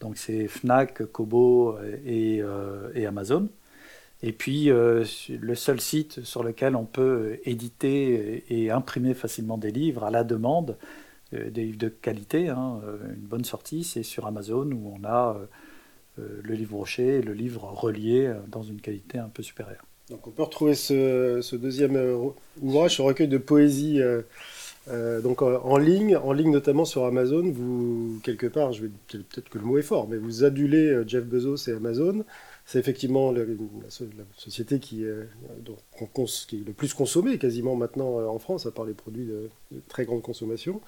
Donc c'est Fnac, Kobo et, et Amazon. Et puis, euh, le seul site sur lequel on peut éditer et imprimer facilement des livres à la demande, euh, des livres de qualité, hein, une bonne sortie, c'est sur Amazon où on a euh, le livre rocher et le livre relié dans une qualité un peu supérieure. Donc on peut retrouver ce, deuxième ouvrage, ce recueil de poésie. Euh, donc en ligne, en ligne notamment sur Amazon, vous quelque part, je vais peut-être que le mot est fort, mais vous adulez Jeff Bezos et Amazon c'est effectivement la, la, la, société qui, euh, donc, qui, est le plus consommée quasiment maintenant euh, en France, à part les produits de, de très grande consommation.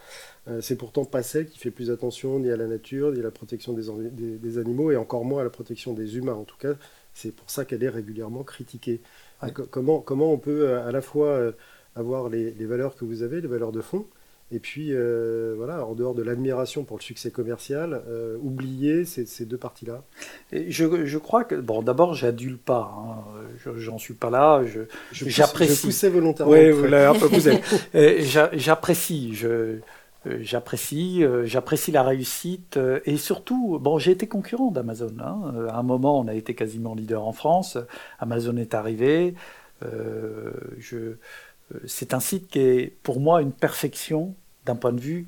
Euh, c'est pourtant pas celle qui fait plus attention ni à la nature, ni à la protection des, des, des, animaux, et encore moins à la protection des humains. En tout cas, c'est pour ça qu'elle est régulièrement critiquée. Ouais. Comment, comment on peut à la fois avoir les, les, valeurs que vous avez, les valeurs de fond, et puis, euh, voilà, en dehors de l'admiration pour le succès commercial, euh, oublier ces, ces deux parties-là je, je, crois que, bon, d'abord, j'adule pas. Hein, J'en suis pas là. J'apprécie. Je, je, poussais volontairement. Oui, vous l'avez un peu poussé. j'apprécie. Je, j'apprécie, j'apprécie la réussite et surtout, bon, j'ai été concurrent d'Amazon. Hein. À un moment, on a été quasiment leader en France. Amazon est arrivé. Euh, je c'est un site qui est pour moi une perfection d'un point de vue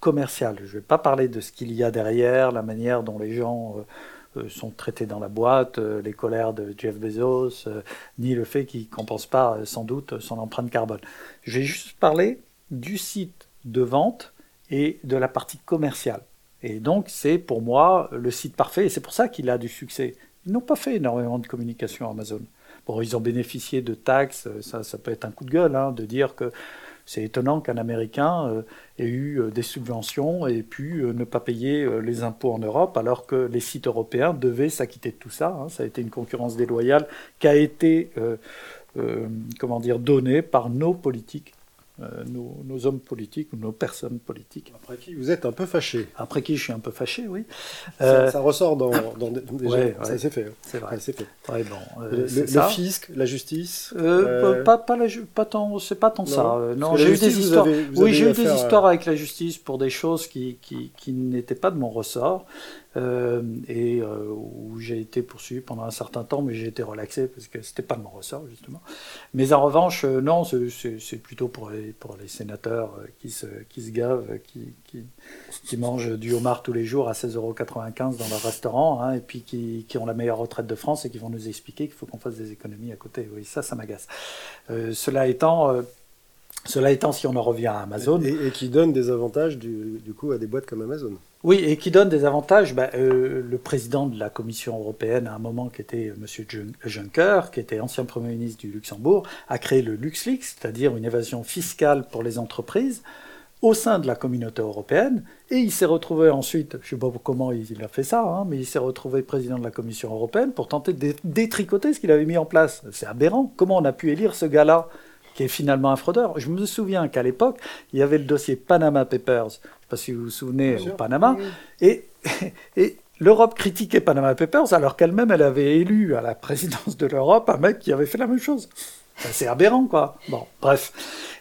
commercial. Je ne vais pas parler de ce qu'il y a derrière, la manière dont les gens euh, sont traités dans la boîte, euh, les colères de Jeff Bezos, euh, ni le fait qu'il ne compense pas sans doute son empreinte carbone. Je vais juste parler du site de vente et de la partie commerciale. Et donc c'est pour moi le site parfait et c'est pour ça qu'il a du succès. Ils n'ont pas fait énormément de communication Amazon. Bon, ils ont bénéficié de taxes, ça, ça peut être un coup de gueule, hein, de dire que c'est étonnant qu'un Américain euh, ait eu euh, des subventions et pu euh, ne pas payer euh, les impôts en Europe, alors que les sites européens devaient s'acquitter de tout ça. Hein. Ça a été une concurrence déloyale qui a été, euh, comment dire, donnée par nos politiques euh, nos, nos, hommes politiques ou nos personnes politiques. Après qui vous êtes un peu fâché. Après qui je suis un peu fâché, oui. Ça, euh, ça ressort dans, dans déjà, ouais, ça s'est fait. C'est vrai. c'est fait. Ouais, bon, euh, le, fisc, la justice. pas pas la pas tant c'est pas tant non. ça. non, j'ai eu des histoires. Avez, oui, j'ai eu des histoires avec la justice pour des choses qui qui, qui n'étaient pas de mon ressort. Euh, et euh, où j'ai été poursuivi pendant un certain temps, mais j'ai été relaxé parce que c'était pas de mon ressort justement. Mais en revanche, euh, non, c'est plutôt pour les, sénateurs qui se, gavent, qui, mangent du homard tous les jours à 16,95€ dans leur restaurant, hein, et puis qui, ont la meilleure retraite de France et qui vont nous expliquer qu'il faut qu'on fasse des économies à côté. Oui, ça, ça m'agace. cela étant. Cela étant, si on en revient à Amazon. Et, qui donne des avantages du, coup à des boîtes comme Amazon. Oui, et qui donne des avantages. Ben, euh, le président de la Commission européenne, à un moment qui était M. Juncker, qui était ancien Premier ministre du Luxembourg, a créé le LuxLeaks, c'est-à-dire une évasion fiscale pour les entreprises au sein de la communauté européenne. Et il s'est retrouvé ensuite, je ne sais pas comment il a fait ça, hein, mais il s'est retrouvé président de la Commission européenne pour tenter de détricoter ce qu'il avait mis en place. C'est aberrant. Comment on a pu élire ce gars-là qui est finalement un fraudeur? Je me souviens qu'à l'époque, il y avait le dossier Panama Papers, pas si vous vous souvenez, au Panama, et, et l'Europe critiquait Panama Papers alors qu'elle-même, elle avait élu à la présidence de l'Europe un mec qui avait fait la même chose. C'est aberrant, quoi. Bon, bref.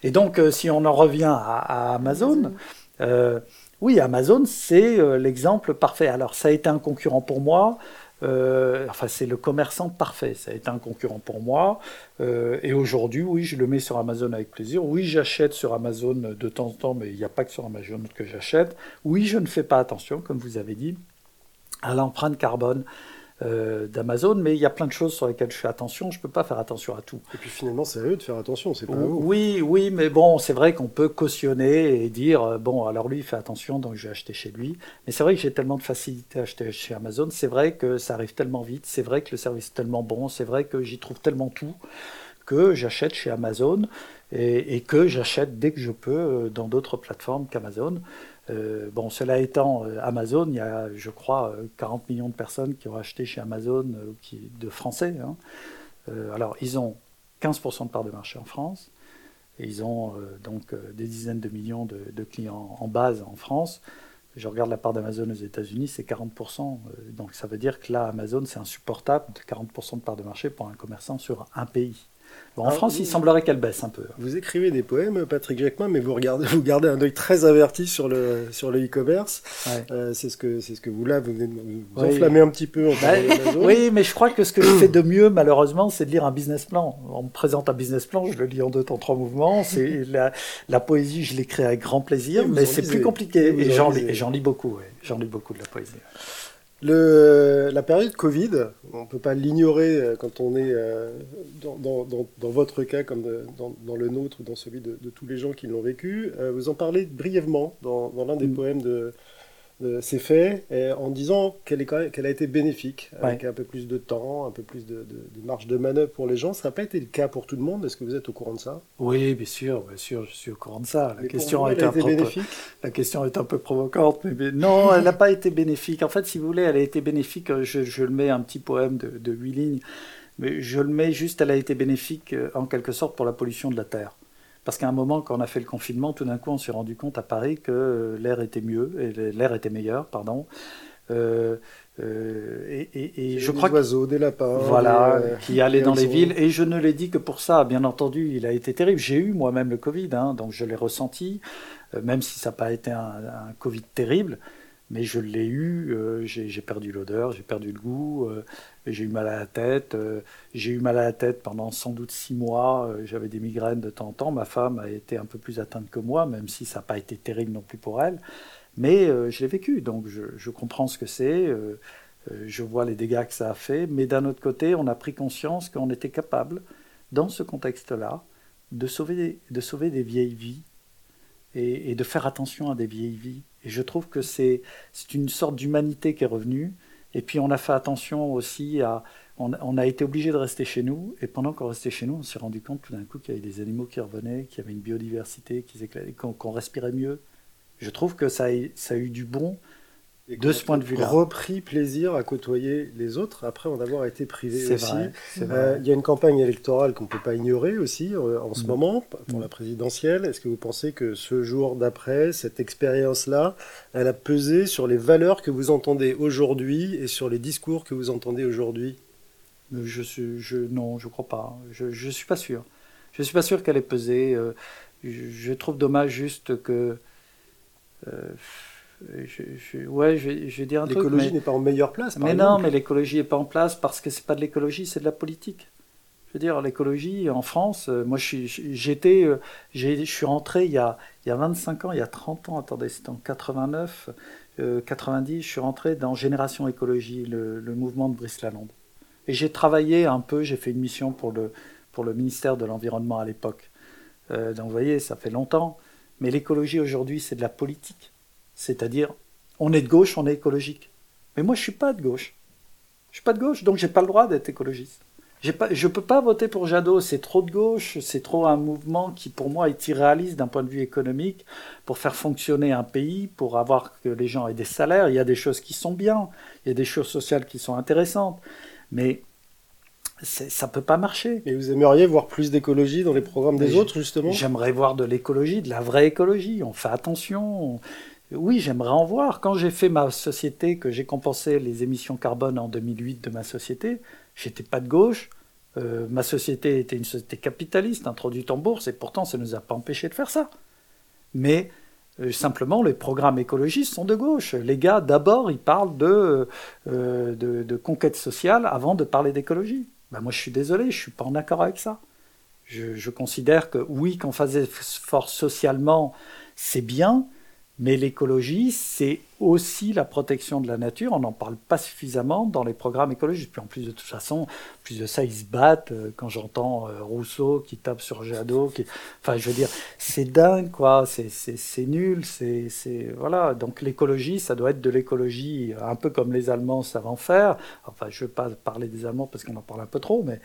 Et donc, euh, si on en revient à, Amazon, euh, oui, Amazon, c'est euh, l'exemple parfait. Alors, ça a été un concurrent pour moi. Euh, enfin, c'est le commerçant parfait. Ça a été un concurrent pour moi. Euh, et aujourd'hui, oui, je le mets sur Amazon avec plaisir. Oui, j'achète sur Amazon de temps en temps, mais il n'y a pas que sur Amazon que j'achète. Oui, je ne fais pas attention, comme vous avez dit, à l'empreinte carbone. Euh, d'Amazon, mais il y a plein de choses sur lesquelles je fais attention. Je ne peux pas faire attention à tout. Et puis finalement, c'est à eux de faire attention, c'est pas à vous. Oui, oui, mais bon, c'est vrai qu'on peut cautionner et dire euh, bon, alors lui, il fait attention, donc je vais acheter chez lui. Mais c'est vrai que j'ai tellement de facilité à acheter chez Amazon. C'est vrai que ça arrive tellement vite. C'est vrai que le service est tellement bon. C'est vrai que j'y trouve tellement tout que j'achète chez Amazon et, et que j'achète dès que je peux euh, dans d'autres plateformes qu'Amazon. Euh, bon, cela étant, euh, Amazon, il y a, je crois, 40 euh, millions de personnes qui ont acheté chez Amazon, qui, de Français. Hein. alors, ils ont 15% de part de marché en France, et ils ont donc des dizaines de millions de, clients en base en France. Je regarde la part d'Amazon aux États-Unis, c'est 40%. donc ça veut dire que là, Amazon, c'est insupportable de 40% de part de marché pour un commerçant sur un pays en France, il semblerait qu'elle baisse un peu. Vous écrivez des poèmes, Patrick Jacquemin, mais vous, regardez, vous gardez un œil très averti sur le sur le e-commerce. Euh, c'est ce que c'est ce que vous là vous, vous enflammez un petit peu. En bah, oui, mais je crois que ce que je fais de mieux, malheureusement, c'est de lire un business plan. On me présente un business plan, je le lis en deux temps, trois mouvements. C'est la, la, poésie, je l'écris avec grand plaisir, mais c'est plus compliqué. Et j'en lis, j'en lis beaucoup. J'en lis beaucoup de la poésie. Le, la période Covid, on ne peut pas l'ignorer euh, quand on est euh, dans, dans, dans, votre cas comme dans, le nôtre ou dans celui de, de, tous les gens qui l'ont vécu. Euh, vous en parlez brièvement dans, l'un des mm. poèmes de, c'est fait en disant qu'elle a été bénéfique, avec un peu plus de temps, un peu plus de, marge de manœuvre pour les gens. Ça n'a pas été le cas pour tout le monde. Est-ce que vous êtes au courant de ça? Oui, bien sûr, bien sûr, je suis au courant de ça. La question a été, bénéfique? La question est un peu provocante, mais, non, elle n'a pas été bénéfique. En fait, si vous voulez, elle a été bénéfique. Je, je le mets un petit poème de huit lignes, mais je le mets juste. Elle a été bénéfique euh, en quelque sorte pour la pollution de la terre. Parce qu'à un moment, quand on a fait le confinement, tout d'un coup, on s'est rendu compte à Paris que l'air était mieux, et l'air était meilleur, pardon. Euh, euh, et, je crois des oiseaux, des lapins, voilà, euh, qui allaient dans les villes. Et je ne l'ai dit que pour ça. Bien entendu, il a été terrible. J'ai eu moi-même le Covid, hein, donc je l'ai ressenti, même si ça n'a pas été un, un, Covid terrible mais je l'ai eu, euh, j'ai perdu l'odeur, j'ai perdu le goût, euh, j'ai eu mal à la tête, euh, j'ai eu mal à la tête pendant sans doute six mois, j'avais des migraines de temps en temps, ma femme a été un peu plus atteinte que moi, même si ça n'a pas été terrible non plus pour elle, mais je l'ai vécu, donc je, comprends ce que c'est, je vois les dégâts que ça a fait, mais d'un autre côté, on a pris conscience qu'on était capable, dans ce contexte-là, de sauver, de sauver des vieilles vies et, et de faire attention à des vieilles vies et je trouve que c'est une sorte d'humanité qui est revenue. Et puis on a fait attention aussi à... On, a été obligé de rester chez nous. Et pendant qu'on restait chez nous, on s'est rendu compte tout d'un coup qu'il y avait des animaux qui revenaient, qu'il y avait une biodiversité, qu'on respirait mieux. Je trouve que ça ça a eu du bon de ce point de vue-là. repris plaisir à côtoyer les autres après en avoir été privé aussi. Euh, il y a une campagne électorale qu'on ne peut pas ignorer aussi euh, en ce mm. moment pour la présidentielle. Est-ce que vous pensez que ce jour d'après, cette expérience-là, elle a pesé sur les valeurs que vous entendez aujourd'hui et sur les discours que vous entendez aujourd'hui? Je suis, je, Non, je ne crois pas. Je ne suis pas sûr. Je ne suis pas sûr qu'elle ait pesé. Euh, je, trouve dommage juste que je, ouais, je, vais dire un truc. L'écologie n'est pas en meilleure place. mais non, mais l'écologie n'est pas en place parce que c'est pas de l'écologie, c'est de la politique. Je veux dire, l'écologie en France, euh, moi j'étais, euh, je suis rentré il y, a, il y a 25 ans, il y a 30 ans, attendez, c'était en 89, 90, je suis rentré dans Génération Écologie, le, le mouvement de Brice Lalonde. Et j'ai travaillé un peu, j'ai fait une mission pour le, pour le ministère de l'Environnement à l'époque. donc vous voyez, ça fait longtemps. Mais l'écologie aujourd'hui, c'est de la politique. C'est-à-dire, on est de gauche, on est écologique. Mais moi, je ne suis pas de gauche. Je ne suis pas de gauche, donc je n'ai pas le droit d'être écologiste. Pas, je ne peux pas voter pour Jadot, c'est trop de gauche, c'est trop un mouvement qui pour moi est irréaliste d'un point de vue économique, pour faire fonctionner un pays, pour avoir que les gens aient des salaires. Il y a des choses qui sont bien, il y a des choses sociales qui sont intéressantes, mais ça peut pas marcher. Et vous aimeriez voir plus d'écologie dans les programmes des autres, justement? J'aimerais voir de l'écologie, de la vraie écologie. On fait attention. Oui, j'aimerais en voir. Quand j'ai fait ma société, que j'ai compensé les émissions carbone en 2008 de ma société, j'étais pas de gauche. Euh, ma société était une société capitaliste, introduite en bourse, et pourtant ça ne nous a pas empêché de faire ça. Mais euh, simplement, les programmes écologistes sont de gauche. Les gars, d'abord, ils parlent de, euh, de, conquête sociale avant de parler d'écologie. Ben moi, je suis désolé, je ne suis pas en accord avec ça. Je, considère que oui, qu'on fasse fort socialement, c'est bien, mais l'écologie, c'est aussi la protection de la nature. On n'en parle pas suffisamment dans les programmes écologiques. Puis en plus de toute façon, plus de ça, ils se battent. Euh, quand j'entends euh, Rousseau qui tape sur Jadot, enfin, je veux dire, c'est dingue, quoi. C'est nul. C'est voilà. Donc l'écologie, ça doit être de l'écologie, un peu comme les Allemands savent en faire. Enfin, je ne veux pas parler des Allemands parce qu'on en parle un peu trop, mais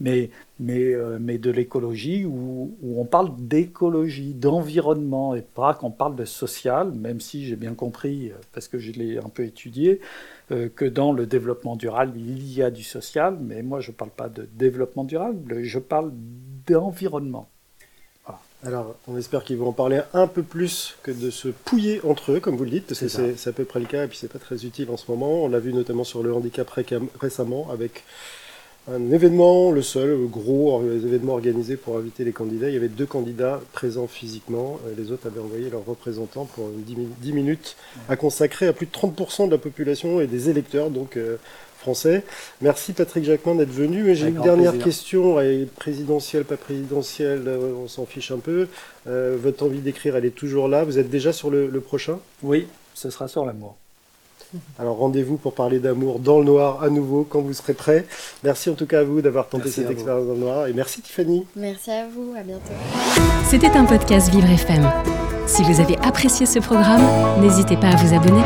mais mais, euh, mais de l'écologie où, où on parle d'écologie, d'environnement et pas qu'on parle de social, même si j'ai bien compris parce que je l'ai un peu étudié, euh, que dans le développement durable, il y a du social, mais moi je ne parle pas de développement durable, je parle d'environnement. Alors, on espère qu'ils vont en parler un peu plus que de se pouiller entre eux, comme vous le dites, parce que c'est à peu près le cas, et puis c'est pas très utile en ce moment. On l'a vu notamment sur le handicap récemment, avec un événement, le seul gros événement organisé pour inviter les candidats. Il y avait deux candidats présents physiquement. Les autres avaient envoyé leurs représentants pour 10 minutes à consacrer à plus de 30% de la population et des électeurs donc euh, français. Merci Patrick Jacquemin d'être venu. J'ai une dernière question, présidentielle, pas présidentielle, euh, on s'en fiche un peu. Euh, votre envie d'écrire, elle est toujours là. Vous êtes déjà sur le, le prochain? Oui, ce sera sur l'amour. Alors rendez-vous pour parler d'amour dans le noir à nouveau quand vous serez prêt. Merci en tout cas à vous d'avoir tenté cette expérience dans le noir et merci Tiffany. Merci à vous, à bientôt. C'était un podcast Vivre FM. Si vous avez apprécié ce programme, n'hésitez pas à vous abonner.